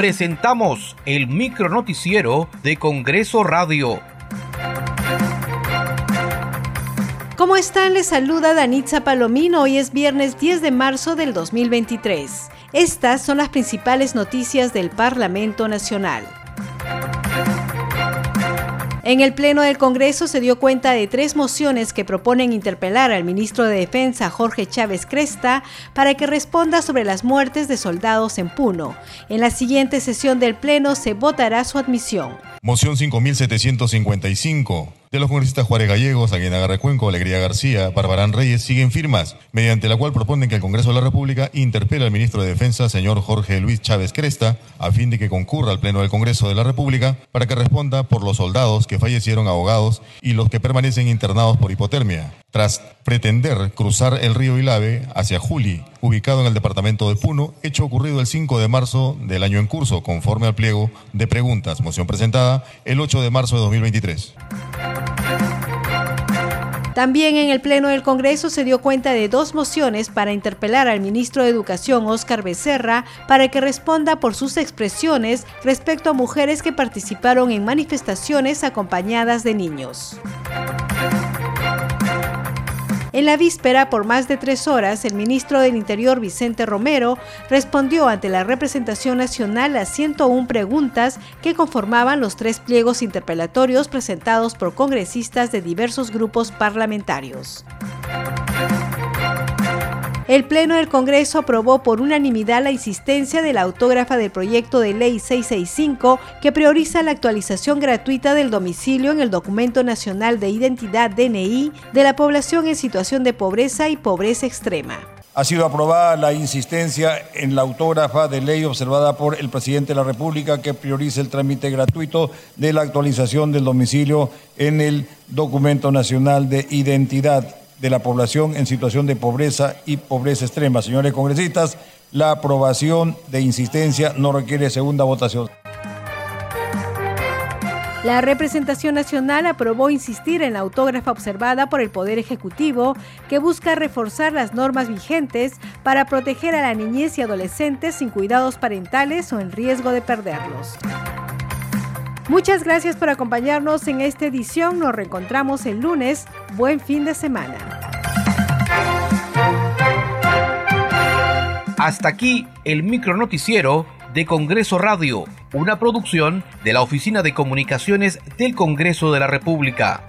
presentamos el micronoticiero de Congreso Radio. ¿Cómo están? Les saluda Danitza Palomino. Hoy es viernes 10 de marzo del 2023. Estas son las principales noticias del Parlamento Nacional. En el Pleno del Congreso se dio cuenta de tres mociones que proponen interpelar al ministro de Defensa Jorge Chávez Cresta para que responda sobre las muertes de soldados en Puno. En la siguiente sesión del Pleno se votará su admisión. Moción 5755 de los congresistas Juárez Gallegos, Aguinaga Cuenco, Alegría García, Barbarán Reyes siguen firmas, mediante la cual proponen que el Congreso de la República interpele al ministro de Defensa, señor Jorge Luis Chávez Cresta, a fin de que concurra al Pleno del Congreso de la República para que responda por los soldados que fallecieron ahogados y los que permanecen internados por hipotermia, tras pretender cruzar el río Ilave hacia Juli, ubicado en el departamento de Puno, hecho ocurrido el 5 de marzo del año en curso, conforme al pliego de preguntas, moción presentada el 8 de marzo de 2023. También en el Pleno del Congreso se dio cuenta de dos mociones para interpelar al ministro de Educación, Óscar Becerra, para que responda por sus expresiones respecto a mujeres que participaron en manifestaciones acompañadas de niños. En la víspera, por más de tres horas, el ministro del Interior, Vicente Romero, respondió ante la representación nacional a 101 preguntas que conformaban los tres pliegos interpelatorios presentados por congresistas de diversos grupos parlamentarios. El Pleno del Congreso aprobó por unanimidad la insistencia de la autógrafa del proyecto de ley 665 que prioriza la actualización gratuita del domicilio en el Documento Nacional de Identidad DNI de la población en situación de pobreza y pobreza extrema. Ha sido aprobada la insistencia en la autógrafa de ley observada por el presidente de la República que prioriza el trámite gratuito de la actualización del domicilio en el Documento Nacional de Identidad de la población en situación de pobreza y pobreza extrema. Señores congresistas, la aprobación de insistencia no requiere segunda votación. La representación nacional aprobó insistir en la autógrafa observada por el Poder Ejecutivo que busca reforzar las normas vigentes para proteger a la niñez y adolescentes sin cuidados parentales o en riesgo de perderlos. Muchas gracias por acompañarnos en esta edición. Nos reencontramos el lunes. Buen fin de semana. Hasta aquí el micronoticiero de Congreso Radio, una producción de la Oficina de Comunicaciones del Congreso de la República.